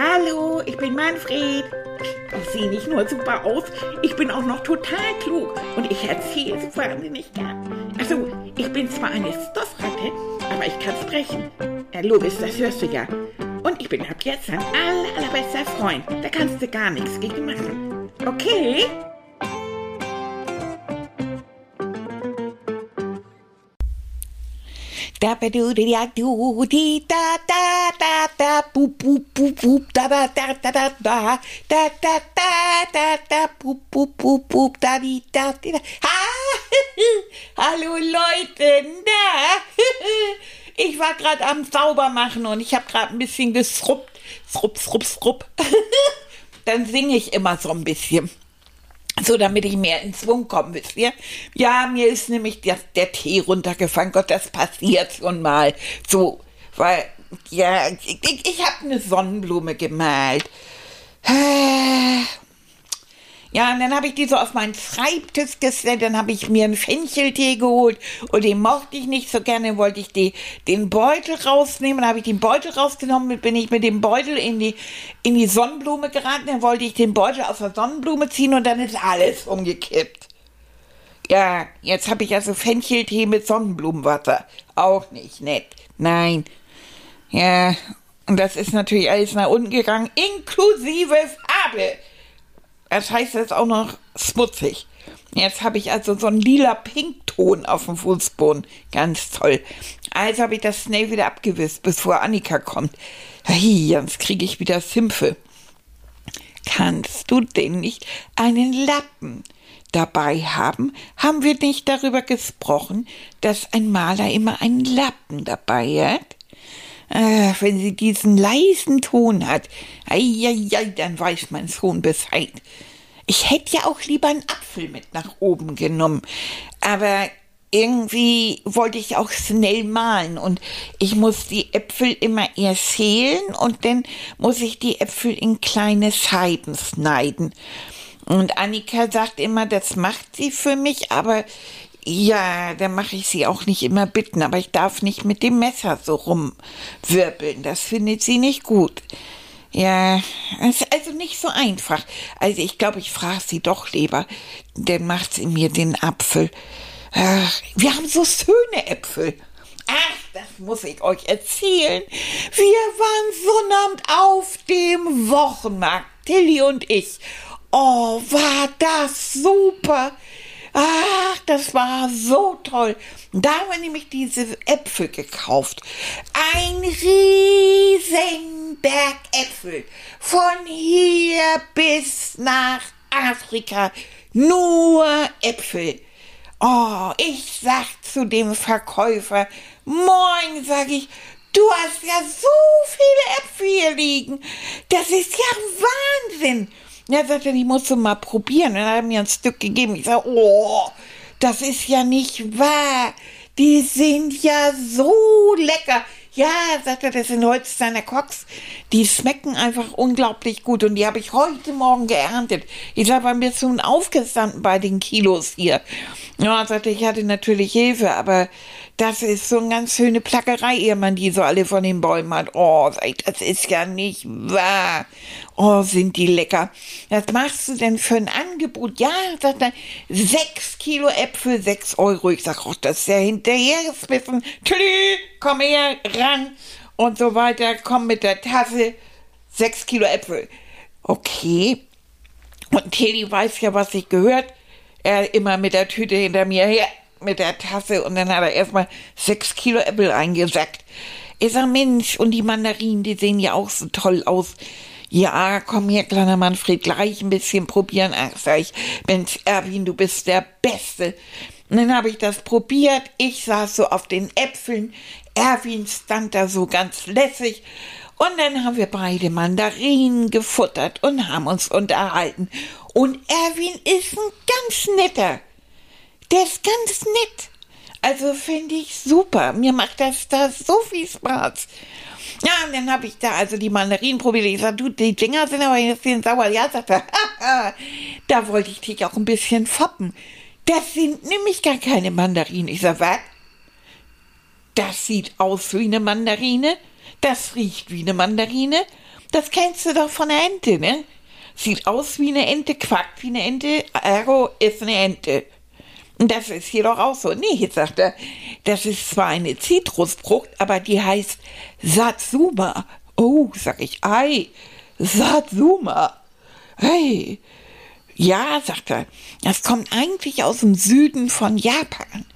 Hallo, ich bin Manfred. Ich sehe nicht nur super aus, ich bin auch noch total klug und ich erzähle es wahnsinnig gern. Also, ich bin zwar eine Stoffratte, aber ich kann sprechen. Ja, Lobis, das hörst du ja. Und ich bin ab jetzt dein aller, allerbester Freund. Da kannst du gar nichts gegen machen. Okay? Da ba du di da du di da da boop boop boop boop da da da da da da da da da da da boop boop boop boop da di da di da. Ha! Hallo Leute, na? Ich war gerade am Saubermachen und ich habe gerade ein bisschen gesruppt. Srupp, srupp, srupp. Dann singe ich immer so ein bisschen so damit ich mehr in Schwung komme, wisst ihr? Ja, mir ist nämlich der, der Tee runtergefallen. Gott, das passiert schon mal. So, weil, ja, ich, ich habe eine Sonnenblume gemalt. Ja, und dann habe ich die so auf meinen Schreibtisch gestellt, dann habe ich mir einen Fencheltee geholt und den mochte ich nicht so gerne, wollte ich die, den Beutel rausnehmen, dann habe ich den Beutel rausgenommen, bin ich mit dem Beutel in die, in die Sonnenblume geraten, dann wollte ich den Beutel aus der Sonnenblume ziehen und dann ist alles umgekippt. Ja, jetzt habe ich also Fencheltee mit Sonnenblumenwasser. Auch nicht nett. Nein. Ja, und das ist natürlich alles nach unten gegangen, inklusive Farbe. Das heißt, es ist auch noch schmutzig. Jetzt habe ich also so einen lila Pinkton auf dem Fußboden. Ganz toll. Also habe ich das schnell wieder abgewischt, bevor Annika kommt. Hey, sonst kriege ich wieder Sümpfe. Kannst du denn nicht einen Lappen dabei haben? Haben wir nicht darüber gesprochen, dass ein Maler immer einen Lappen dabei hat? Äh, wenn sie diesen leisen Ton hat, ei, dann weiß man schon Bescheid. Ich hätte ja auch lieber einen Apfel mit nach oben genommen, aber irgendwie wollte ich auch schnell malen und ich muss die Äpfel immer erst schälen und dann muss ich die Äpfel in kleine Scheiben schneiden. Und Annika sagt immer, das macht sie für mich, aber ja, dann mache ich sie auch nicht immer bitten, aber ich darf nicht mit dem Messer so rumwirbeln. Das findet sie nicht gut. Ja, ist also nicht so einfach. Also ich glaube, ich frage sie doch lieber. Dann macht sie mir den Apfel. Ach, wir haben so schöne Äpfel. Ach, das muss ich euch erzählen. Wir waren Sonnabend auf dem Wochenmarkt, Tilly und ich. Oh, war das super. Ach, das war so toll. Da haben wir nämlich diese Äpfel gekauft. Ein riesen Berg Äpfel. Von hier bis nach Afrika. Nur Äpfel. Oh, ich sag zu dem Verkäufer, moin, sag ich, du hast ja so viele Äpfel hier liegen. Das ist ja Wahnsinn. Ja, sagt er, ich muss so mal probieren. Und dann hat er mir ein Stück gegeben. Ich sage, oh, das ist ja nicht wahr. Die sind ja so lecker. Ja, sagt er, das sind Holsteiner Cox. Die schmecken einfach unglaublich gut und die habe ich heute Morgen geerntet. Ich bist du nun aufgestanden bei den Kilos hier? Ja, sagte ich hatte natürlich Hilfe, aber das ist so eine ganz schöne Plackerei, ehe man die so alle von den Bäumen hat. Oh, das ist ja nicht wahr. Oh, sind die lecker. Was machst du denn für ein Angebot? Ja, sagt er, sechs Kilo Äpfel, sechs Euro. Ich sag, oh, das ist ja hinterhergespissen. Tülü, komm her, ran. Und so weiter, komm mit der Tasse, sechs Kilo Äpfel. Okay. Und Tilly weiß ja, was ich gehört. Er immer mit der Tüte hinter mir her, mit der Tasse. Und dann hat er erstmal sechs Kilo Äpfel eingesackt. Ich sag, Mensch, und die Mandarinen, die sehen ja auch so toll aus. Ja, komm her, kleiner Manfred, gleich ein bisschen probieren. Ach, sag ich, Mensch, Erwin, du bist der Beste. Und dann habe ich das probiert. Ich saß so auf den Äpfeln. Erwin stand da so ganz lässig. Und dann haben wir beide Mandarinen gefuttert und haben uns unterhalten. Und Erwin ist ein ganz netter. Der ist ganz nett. Also finde ich super. Mir macht das da so viel Spaß. Ja, und dann habe ich da also die Mandarinen probiert. Ich sage, du, die Dinger sind aber ein bisschen sauer. Ja, sagt er, da wollte ich dich auch ein bisschen foppen. Das sind nämlich gar keine Mandarinen. Ich sage, was? Das sieht aus wie eine Mandarine. Das riecht wie eine Mandarine. Das kennst du doch von der Ente, ne? Sieht aus wie eine Ente, quackt wie eine Ente, ergo ist eine Ente. Und das ist hier doch auch so. Nee, jetzt sagt er, das ist zwar eine Zitrusfrucht, aber die heißt Satsuma. Oh, sag ich, ei, Satsuma. Hey, ja, sagt er, das kommt eigentlich aus dem Süden von Japan.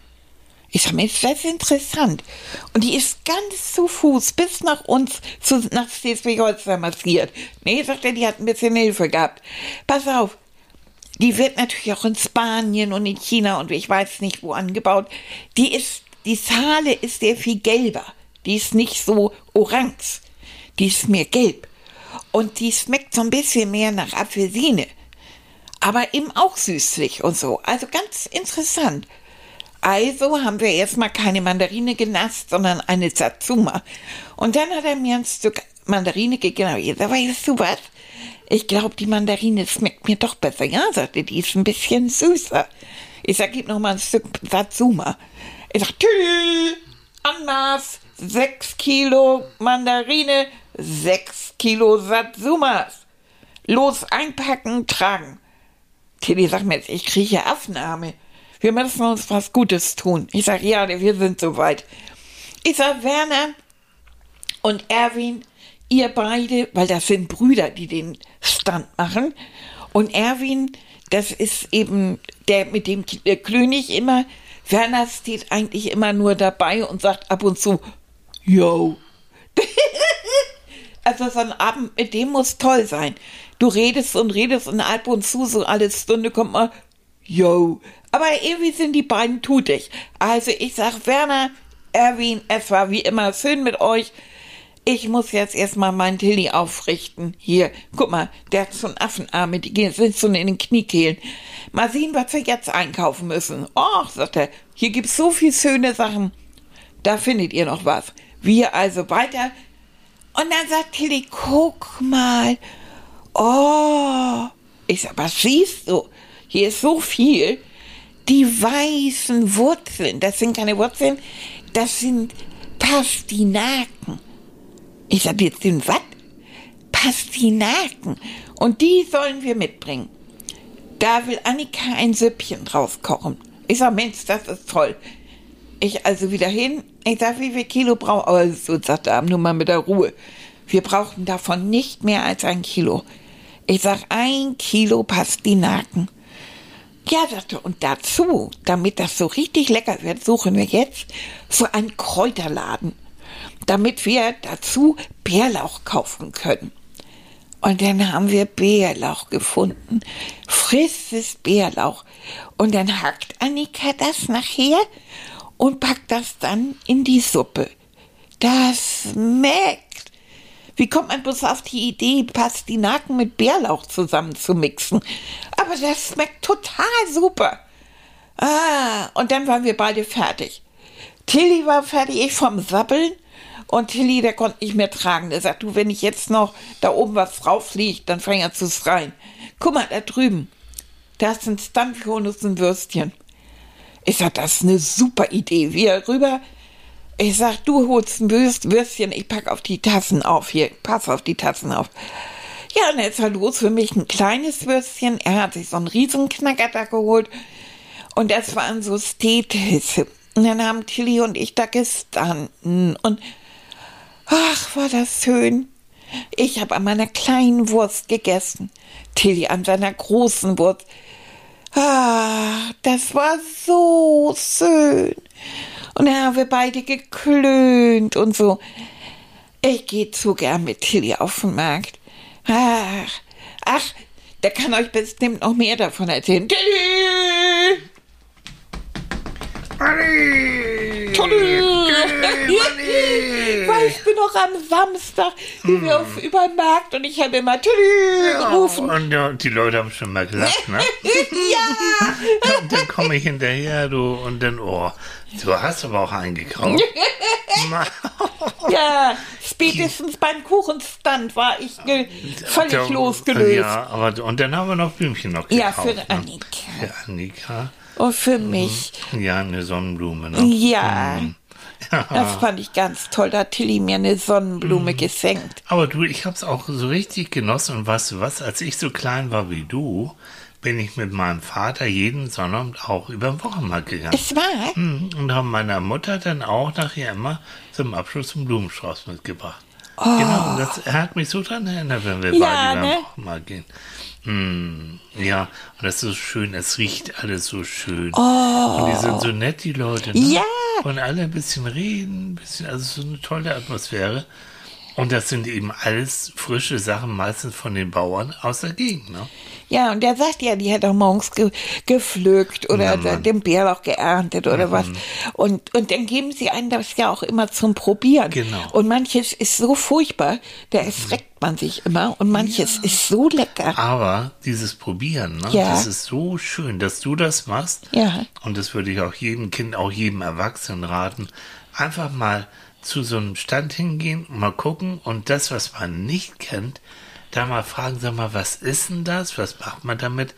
Ich sag mir, ist das interessant. Und die ist ganz zu Fuß bis nach uns, zu, nach Schleswig-Holstein marschiert. Nee, sagt er, die hat ein bisschen Hilfe gehabt. Pass auf, die wird natürlich auch in Spanien und in China und ich weiß nicht wo angebaut. Die ist, die Schale ist sehr viel gelber. Die ist nicht so orange. Die ist mehr gelb. Und die schmeckt so ein bisschen mehr nach Apfelsine. Aber eben auch süßlich und so. Also ganz interessant. Also haben wir erstmal keine Mandarine genasst, sondern eine Satsuma. Und dann hat er mir ein Stück Mandarine gegeben. Aber weißt du was? Ich glaube, die Mandarine schmeckt mir doch besser. Ja, sagte die, ist ein bisschen süßer. Ich sag, gib noch mal ein Stück Satsuma. Ich sag, tschüss, Anmaß, sechs Kilo Mandarine, sechs Kilo Satsumas. Los, einpacken, tragen. Tilly sagt mir jetzt, ich kriege Affenarme. Wir müssen uns was Gutes tun. Ich sag, ja, wir sind soweit. Ich sag, Werner und Erwin, ihr beide, weil das sind Brüder, die den Stand machen. Und Erwin, das ist eben der mit dem König immer. Werner steht eigentlich immer nur dabei und sagt ab und zu, yo. also so ein Abend mit dem muss toll sein. Du redest und redest und ab und zu so alle Stunde kommt mal, yo. Aber irgendwie sind die beiden tutig. Also ich sag Werner, Erwin, es war wie immer schön mit euch. Ich muss jetzt erstmal meinen Tilly aufrichten. Hier, guck mal, der hat einen Affenarme, die sind so in den Kniekehlen. Mal sehen, was wir jetzt einkaufen müssen. Och, sagt er, hier gibt's so viel schöne Sachen. Da findet ihr noch was. Wir also weiter. Und dann sagt Tilly, guck mal. Oh. Ich sag, was siehst du? Hier ist so viel. Die weißen Wurzeln, das sind keine Wurzeln, das sind Pastinaken. Ich sag jetzt den was? Pastinaken. Und die sollen wir mitbringen. Da will Annika ein Süppchen draus kochen. Ich sag, Mensch, das ist toll. Ich also wieder hin. Ich sag, wie viel Kilo brauchen Aber so sagt er, nur mal mit der Ruhe. Wir brauchen davon nicht mehr als ein Kilo. Ich sag, ein Kilo Pastinaken. Ja, sagte, und dazu, damit das so richtig lecker wird, suchen wir jetzt so einen Kräuterladen damit wir dazu Bärlauch kaufen können. Und dann haben wir Bärlauch gefunden, frisches Bärlauch. Und dann hackt Annika das nachher und packt das dann in die Suppe. Das schmeckt. Wie kommt man bloß auf die Idee, Pastinaken mit Bärlauch zusammen zu mixen? Aber das schmeckt total super. Ah, und dann waren wir beide fertig. Tilly war fertig, ich vom Sabbeln und Tilly, der konnte nicht mehr tragen. Der sagt, du, wenn ich jetzt noch da oben was drauf liegt, dann fängt er zu schreien. Guck mal, da drüben. Da ein Stampfhuhn und ein Würstchen. Ich sag, das ist eine super Idee. Wir rüber. Ich sag, du holst ein Würstchen, ich pack auf die Tassen auf. Hier, pass auf die Tassen auf. Ja, und jetzt war los für mich ein kleines Würstchen. Er hat sich so einen Riesenknacker da geholt. Und das waren so Stehtisse. Und dann haben Tilly und ich da gestanden. Und Ach, war das schön. Ich habe an meiner kleinen Wurst gegessen, Tilly an seiner großen Wurst. Ah, das war so schön. Und dann haben wir beide geklönt und so. Ich gehe zu gern mit Tilly auf den Markt. Ach, ach, der kann euch bestimmt noch mehr davon erzählen. Tilly! Manni! Manni! Weißt du noch am Samstag, wie wir auf über den Markt und ich habe immer Tilly gerufen. Und ja, die Leute haben schon mal gelacht, ne? ja! Und dann komme ich hinterher, du, und dann, oh, du hast aber auch eingekauft. Ja, spätestens beim Kuchenstand war ich völlig Der- losgelöst. Ja, aber, und dann haben wir noch Blümchen noch Ja, gekauft. für ne? Annika. Für Annika. Und für mich. Ja, eine Sonnenblume, ne? Ja. Mhm. Das fand ich ganz toll. Da hat Tilly mir eine Sonnenblume geschenkt. Aber du, ich hab's auch so richtig genossen. Und weißt du was, als ich so klein war wie du, bin ich mit meinem Vater jeden Sonnabend auch über den Wochenmarkt gegangen. Es war? Mhm, Und haben meiner Mutter dann auch nachher immer zum Abschluss einen Blumenstrauß mitgebracht. Genau, und das hat mich so dran erinnert, wenn wir Ja, beide über ne? den Wochenmarkt gehen. Mm, ja, das ist so schön, es riecht alles so schön. Und die sind so nett, die Leute. Ne? Ja. Und alle ein bisschen reden, ein bisschen, also so eine tolle Atmosphäre. Und das sind eben alles frische Sachen, meistens von den Bauern aus der Gegend. Ne? Ja, und der sagt ja, die hat auch morgens ge gepflückt oder Ja. Mhm. den Bärlauch geerntet oder was. Und, und dann geben sie einen das ja auch immer zum Probieren. Genau. Und manches ist so furchtbar, da erschreckt man sich immer. Und manches ist so lecker. Aber dieses Probieren, ne, Ja. das ist so schön, dass du das machst. Ja. Und das würde ich auch jedem Kind, auch jedem Erwachsenen raten. Einfach mal zu so einem Stand hingehen, mal gucken und das, was man nicht kennt, da mal fragen, sag mal, was ist denn das? Was macht man damit?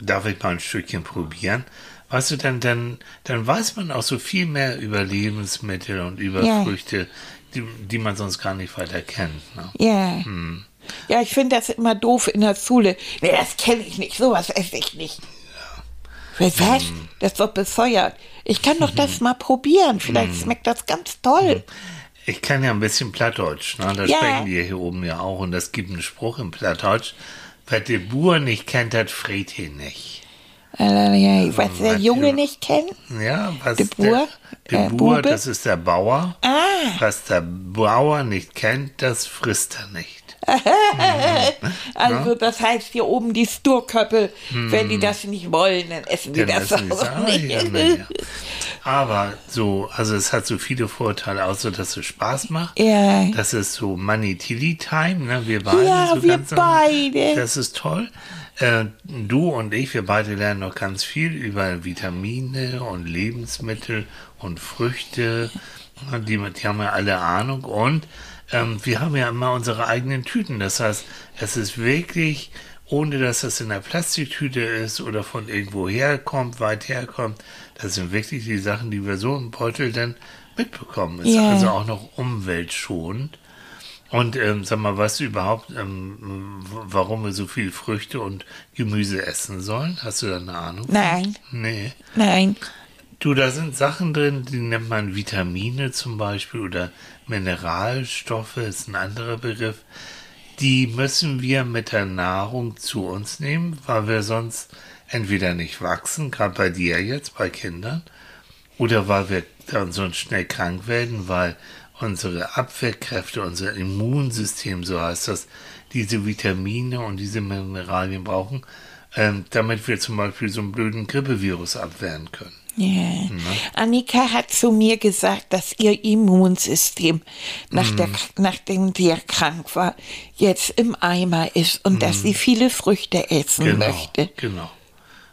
Darf ich mal ein Stückchen probieren? Weißt du, dann, dann, dann weiß man auch so viel mehr über Lebensmittel und über Ja. Früchte, die, die man sonst gar nicht weiter kennt. Ne? Ja. Hm. Ja, ich finde das immer doof in der Schule. Nee, das kenne ich nicht, sowas esse ich nicht. Was? Hm. Das ist doch besäuert. Ich kann doch das mal probieren. Vielleicht Hm. schmeckt das ganz toll. Ich kann ja ein bisschen Plattdeutsch, ne? Das Ja. sprechen die hier oben ja auch. Und es gibt einen Spruch im Plattdeutsch. Wer die Bur nicht kennt, hat fried nicht. Äh, Was der Junge nicht kennt? Ja, was De Boer? Der, Äh, der Bur, Bube? das ist der Bauer. Ah. Was der Bauer nicht kennt, das frisst er nicht. Also das heißt hier oben die Sturköppel, wenn die das nicht wollen, dann essen die Hm. Dann das essen auch nicht. nicht. Ja. Aber so, also es hat so viele Vorteile, außer dass es Spaß macht. Ja. Das ist so Money-Tilly-Time, ne? Wir beide. Ja, so wir ganz beide. Das ist toll. Äh, du und ich, wir beide lernen noch ganz viel über Vitamine und Lebensmittel und Früchte. Die, die haben ja alle Ahnung. Und ähm, wir haben ja immer unsere eigenen Tüten. Das heißt, es ist wirklich, ohne dass das in einer Plastiktüte ist oder von irgendwo herkommt, weit herkommt, das sind wirklich die Sachen, die wir so im Beutel dann mitbekommen. Ist Ja. also auch noch umweltschonend. Und ähm, sag mal, weißt du überhaupt, ähm, warum wir so viel Früchte und Gemüse essen sollen? Hast du da eine Ahnung? Nein, Nee. nein. Du, da sind Sachen drin, die nennt man Vitamine zum Beispiel oder Mineralstoffe, ist ein anderer Begriff. Die müssen wir mit der Nahrung zu uns nehmen, weil wir sonst entweder nicht wachsen, gerade bei dir jetzt, bei Kindern, oder weil wir dann sonst schnell krank werden, weil unsere Abwehrkräfte, unser Immunsystem, so heißt das, diese Vitamine und diese Mineralien brauchen, ähm, damit wir zum Beispiel so einen blöden Grippevirus abwehren können. Ja. Annika hat zu mir gesagt, dass ihr Immunsystem, nach der, nachdem sie krank war, jetzt im Eimer ist und dass sie viele Früchte essen Genau, möchte. genau.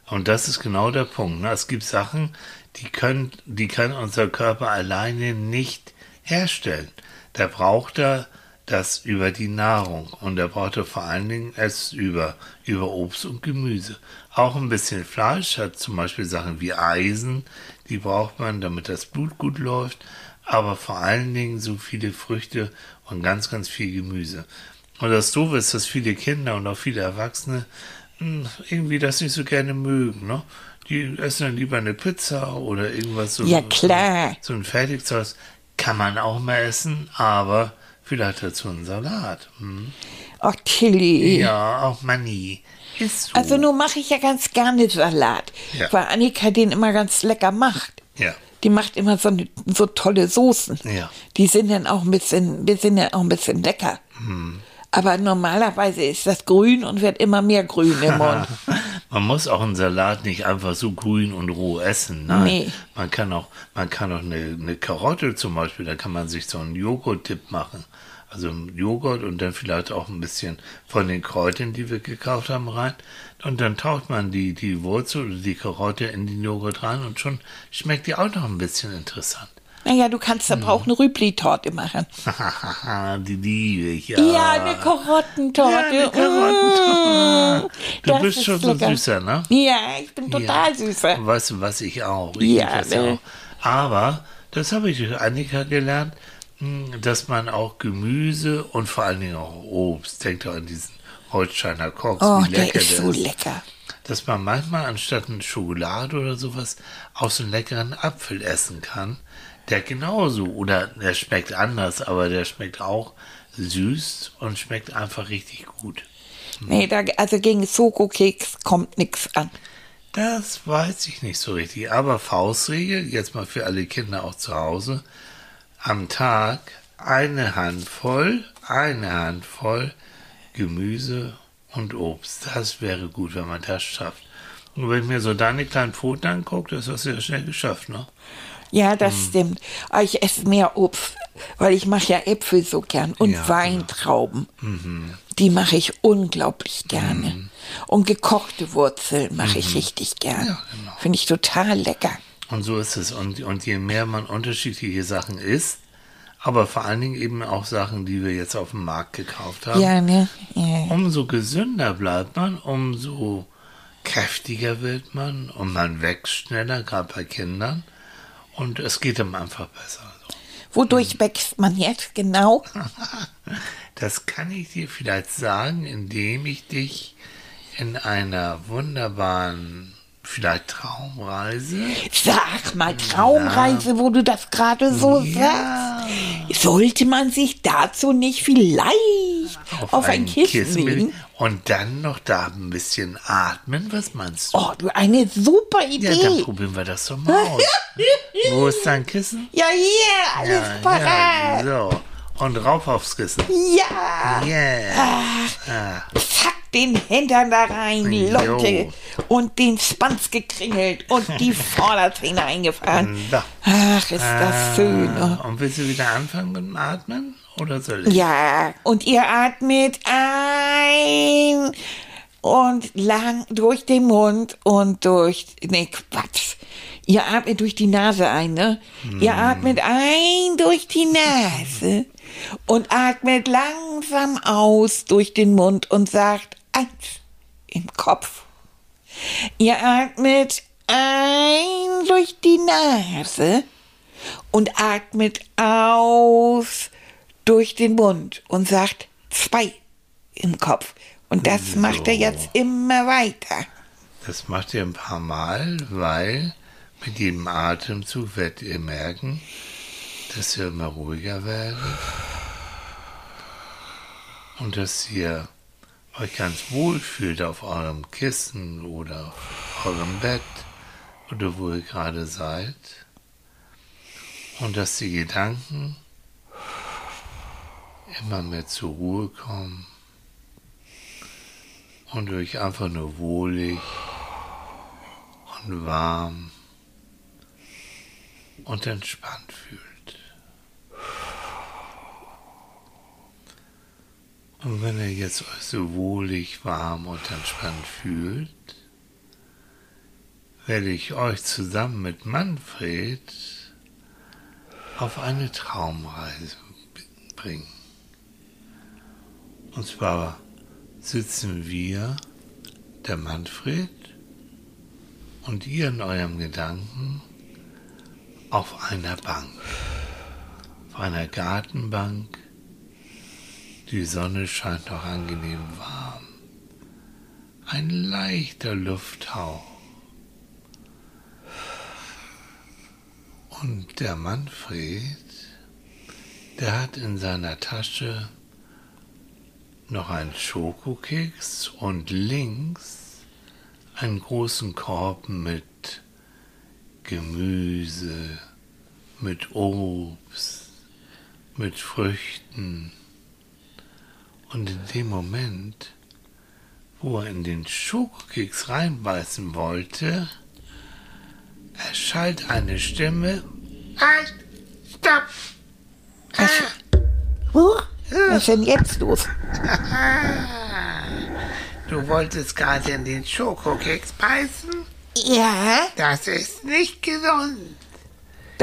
Und das ist genau der Punkt. Ne? Es gibt Sachen, die können, die kann unser Körper alleine nicht herstellen. Da braucht er das über die Nahrung und er braucht er vor allen Dingen es über, über Obst und Gemüse. Auch ein bisschen Fleisch hat zum Beispiel Sachen wie Eisen, die braucht man, damit das Blut gut läuft, aber vor allen Dingen so viele Früchte und ganz, ganz viel Gemüse. Und das Doofe ist, dass viele Kinder und auch viele Erwachsene mh, irgendwie das nicht so gerne mögen, ne? Die essen dann lieber eine Pizza oder irgendwas so. Ja, klar. So, so ein Fertigzeug kann man auch mal essen, aber vielleicht dazu einen Salat. Hm? Ach, Tilly. Ja, auch Mani. Ist so. Also nun mache ich ja ganz gerne Salat, Ja. weil Annika den immer ganz lecker macht. ja. Die macht immer so, eine- so tolle Soßen. Ja. Die sind dann auch ein bisschen, die sind dann auch ein bisschen lecker. Hm. Aber normalerweise ist das grün und wird immer mehr grün im Mund. Man muss auch einen Salat nicht einfach so grün und roh essen. Nein. Nee. Man kann auch, man kann auch eine, eine Karotte zum Beispiel, da kann man sich so einen Joghurt-Tipp machen. Also Joghurt und dann vielleicht auch ein bisschen von den Kräutern, die wir gekauft haben, rein. Und dann taucht man die, die Wurzel oder die Karotte in den Joghurt rein und schon schmeckt die auch noch ein bisschen interessant. Naja, du kannst Hm. aber auch eine Rübli-Torte machen. die liebe ich, ja. Ja, eine Karottentorte. Ja, eine Karottentorte. Mm, Du das bist ist schon so lecker. süßer, ne? Ja, ich bin total Ja. süßer. Weißt du was, ich auch. Ich Ja, das ne? auch. Aber Das habe ich durch Annika gelernt, mh, dass man auch Gemüse und vor allen Dingen auch Obst, denkt doch an diesen Holsteiner Koks, Oh, wie der lecker ist so lecker. dass man manchmal anstatt eine Schokolade oder sowas auch so einen leckeren Apfel essen kann, der genauso, oder der schmeckt anders, aber der schmeckt auch süß und schmeckt einfach richtig gut. Nee, da, also gegen Schokokeks kommt nichts an. Das weiß ich nicht so richtig, aber Faustregel, jetzt mal für alle Kinder auch zu Hause, am Tag eine Handvoll, eine Handvoll Gemüse und Obst. Das wäre gut, wenn man das schafft. Und wenn ich mir so deine kleinen Pfoten angucke, das hast du ja schnell geschafft, ne? Ja, das Hm. stimmt. Aber ich esse mehr Obst, weil ich mache ja Äpfel so gern und Ja, genau. Weintrauben. Mhm. Die mache ich unglaublich gerne. Und gekochte Wurzeln mache ich richtig gern. Mhm. Ja, genau. Finde ich total lecker. Und so ist es. Und, und je mehr man unterschiedliche Sachen isst, aber vor allen Dingen eben auch Sachen, die wir jetzt auf dem Markt gekauft haben, Ja, ne? Ja. umso gesünder bleibt man, umso kräftiger wird man und man wächst schneller, gerade bei Kindern. Und es geht einem einfach besser. So. Wodurch wächst man jetzt genau? Das kann ich dir vielleicht sagen, indem ich dich in einer wunderbaren, vielleicht Traumreise Sag mal, Traumreise, wo du das gerade so Ja. sagst. Sollte man sich dazu nicht vielleicht auf, ein Kissen legen? und dann noch da ein bisschen atmen. Was meinst du? Oh, du, eine super ja, dann Idee. probieren wir das doch mal aus. Wo ist dein Kissen? Ja, hier, alles Ja, parat. so. Und rauf aufs Kissen. Ja. Yeah. Ah, Zack, den Hintern da rein, Jo. Leute. Und den Spanz gekringelt und die Vorderzähne eingefahren. da. Ach, ist das schön. Ah, oh. Und willst du wieder anfangen mit dem Atmen? Oder soll ich? Ja, und ihr atmet ein und lang durch den Mund und durch, nee, Quatsch. Ihr atmet durch die Nase ein, ne? Ihr atmet ein durch die Nase und atmet langsam aus durch den Mund und sagt eins im Kopf. Ihr atmet ein durch die Nase und atmet aus durch den Mund und sagt zwei im Kopf. Und das macht er jetzt immer weiter. Das macht ihr ein paar Mal, weil mit jedem Atemzug werdet ihr merken, dass ihr immer ruhiger werdet und dass ihr euch ganz wohl fühlt auf eurem Kissen oder auf eurem Bett oder wo ihr gerade seid und dass die Gedanken immer mehr zur Ruhe kommen und euch einfach nur wohlig und warm und entspannt fühlt. Und wenn ihr jetzt euch so wohlig, warm und entspannt fühlt, werde ich euch zusammen mit Manfred auf eine Traumreise bringen. Und zwar sitzen wir, der Manfred und ihr in eurem Gedanken auf einer Bank, auf einer Gartenbank. Die Sonne scheint noch angenehm warm. Ein leichter Lufthauch. Und der Manfred, der hat in seiner Tasche noch einen Schokokeks und links einen großen Korb mit Gemüse, mit Obst, mit Früchten. Und in dem Moment, wo er in den Schokokeks reinbeißen wollte, erschallt eine Stimme. Halt! Stopp! Huh? Was ist denn jetzt los? Du wolltest gerade in den Schokokeks beißen? Ja, Das ist nicht gesund.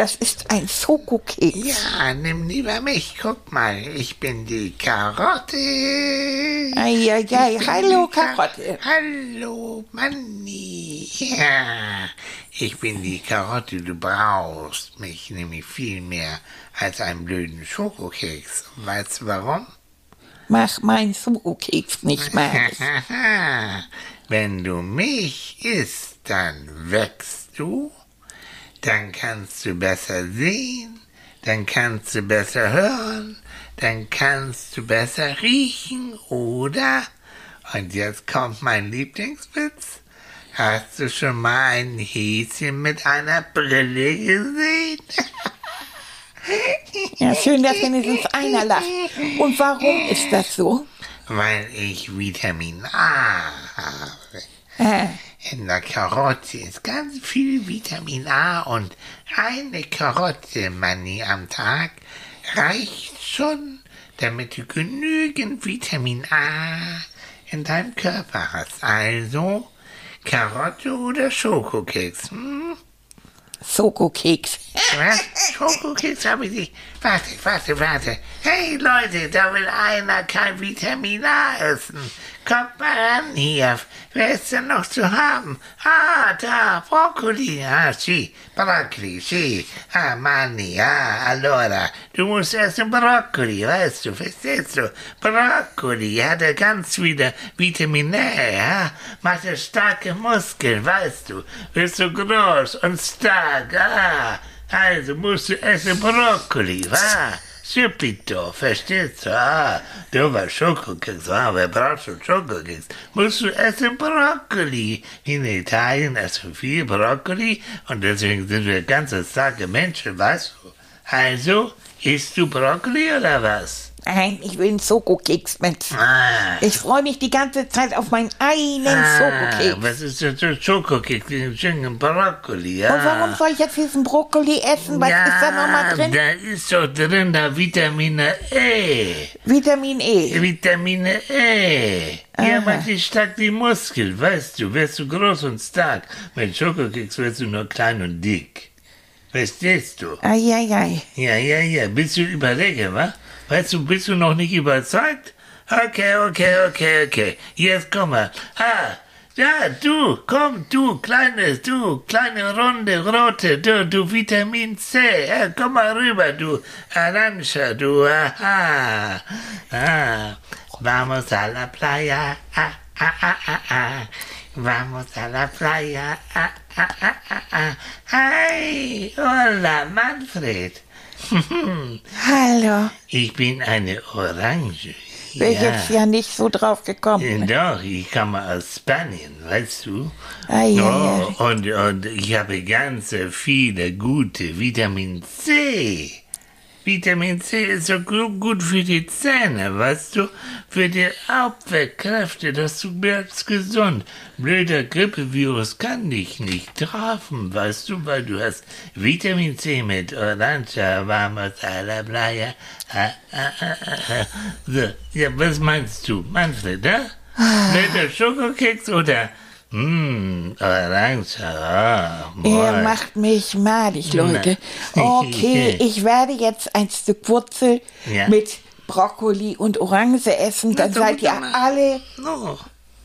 Das ist ein Schokokeks. Ja, nimm lieber mich. Guck mal, ich bin die Karotte. Eieiei, hallo die Ka- Karotte. Hallo, Manni. Ja, ich bin die Karotte. Du brauchst mich nämlich viel mehr als einen blöden Schokokeks. Weißt du warum? Mach meinen Schokokeks nicht mal. Wenn du mich isst, dann wächst du, dann kannst du besser sehen, dann kannst du besser hören, dann kannst du besser riechen, oder? Und jetzt kommt mein Lieblingswitz. Hast du schon mal ein Häschen mit einer Brille gesehen? Ja, schön, dass wenigstens einer lacht. Und warum ist das so? Weil ich Vitamin A habe. Äh, In der Karotte ist ganz viel Vitamin A und eine Karotte, Manni, am Tag reicht schon, damit du genügend Vitamin A in deinem Körper hast. Also Karotte oder Schokokeks. Hm? Schokokeks. Was? Schokokeks habe ich nicht. Warte, warte, warte. Hey Leute, da will einer kein Vitamin A essen. Kommt mal ran hier. Wer ist denn noch zu haben? Ah, da, Brokkoli. Ah, sì, Brokkoli, sì. Ah, Manni, ah, allora. Du musst essen Brokkoli, weißt du, verstehst du? Brokkoli hat er ganz viele Vitamin A, ja? Macht er starke Muskeln, weißt du? Bist du groß und stark, ah. Also musst du essen Brokkoli, wa? Subito, verstehst du? Ah, du warst Schokokeks, ah, braucht schon Schokokeks? Musst du essen Brokkoli. In Italien essen viel Brokkoli und deswegen sind wir ganz starke Menschen, weißt du? Also, isst du Brokkoli oder was? Nein, ich will einen Schokokeks mit. Ah, Ich freue mich die ganze Zeit auf meinen einen ah Schokokeks. was ist das für Schokokeks? Schönen Brokkoli, ja. Und warum soll ich jetzt diesen Brokkoli essen? Was ist da nochmal drin? Da ist doch drin da Vitamine E. Vitamin E. Vitamine E. Ja, Aha. macht dich stark die Muskeln, weißt du. Wirst du groß und stark. Mit Schokokeks wirst du nur klein und dick. Verstehst du? Eieiei. Ja, ja, ja. Bist du überlege, wa? Weißt du, bist du noch nicht überzeugt? Okay, okay, okay, okay. Jetzt komm mal. Ah, ja, du, komm, du, kleines, du, kleine, runde, rote, du, du, Vitamin C. Ja, komm mal rüber, du, Arantxa, du, aha. Ah, vamos a la playa, ah, ah, ah, ah, ah. Vamos a la playa, ah, ah, ah, ah, ah. Hi, hola, Manfred. Hallo. Ich bin eine Orange. Wäre jetzt ja nicht so drauf gekommen. Doch, ich komme aus Spanien, weißt du? Eieiei. Oh, und, und ich habe ganz viele gute Vitamin C. Vitamin C ist so gut, für die Zähne, weißt du? Für die Abwehrkräfte, dass du bleibst gesund. Blöder Grippevirus kann dich nicht treffen, weißt du, weil du hast Vitamin C mit Orange, vamos a la playa. Ah, ah, ah, ah, ah. So, ja, was meinst du, Manfred, ja? Blöder Schokokeks oder, hm, Orange, ah, Ihr macht mich madig, Leute. Okay, ich werde jetzt ein Stück Wurzel Ja. mit Brokkoli und Orange essen. Dann seid ihr alle Oh,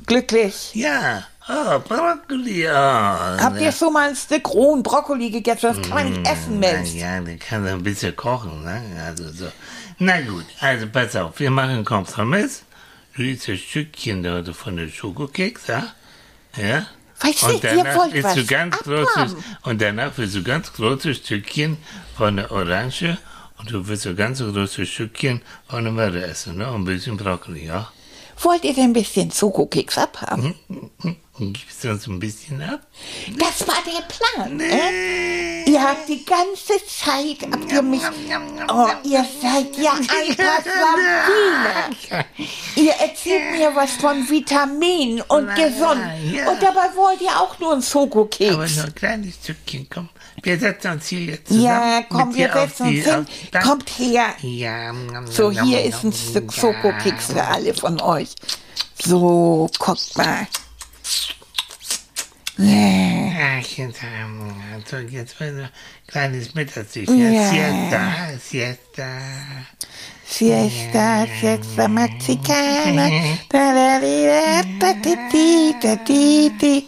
glücklich. ja, oh, Brokkoli, oh. Habt ihr schon mal ein Stück rohen Brokkoli gegessen? Das kann man nicht essen, Mensch. Mm, Ja, den kann ein bisschen kochen, ne? Also so. Na gut, also pass auf, wir machen einen Kompromiss. Ein Stückchen von der Schokokeks, ja? Ja? Weißt du, und ihr danach wollt isst was du ganz abhaben. großes, und danach wirst du ganz große Stückchen von der Orange und du wirst so ganz große Stückchen von der Möhre essen, ne? Und ein bisschen Brokkoli, ja? Wollt ihr denn ein bisschen Schokokeks abhaben? Gibst du uns ein bisschen ab? Das war der Plan, äh? Ihr habt die ganze Zeit, habt ihr mich... Oh, ihr seid ja ein paar Vampire. Ihr erzählt mir was von Vitaminen und gesund. Und dabei wollt ihr auch nur einen Aber Schokokeks. nur ein kleines Stückchen, komm. Wir setzen uns hier jetzt zusammen. Ja, komm, wir setzen uns hin. da- Kommt her. Ja. So, hier ist ein Stück Schokokeks für alle von euch. So, guckt mal. Jetzt, ähm, so, jetzt mal ein kleines Mittagstischchen. Ja. Siesta, Siesta. Siesta, Siesta Mexicana. Da, da, di, da, da, di, di, da, di, di.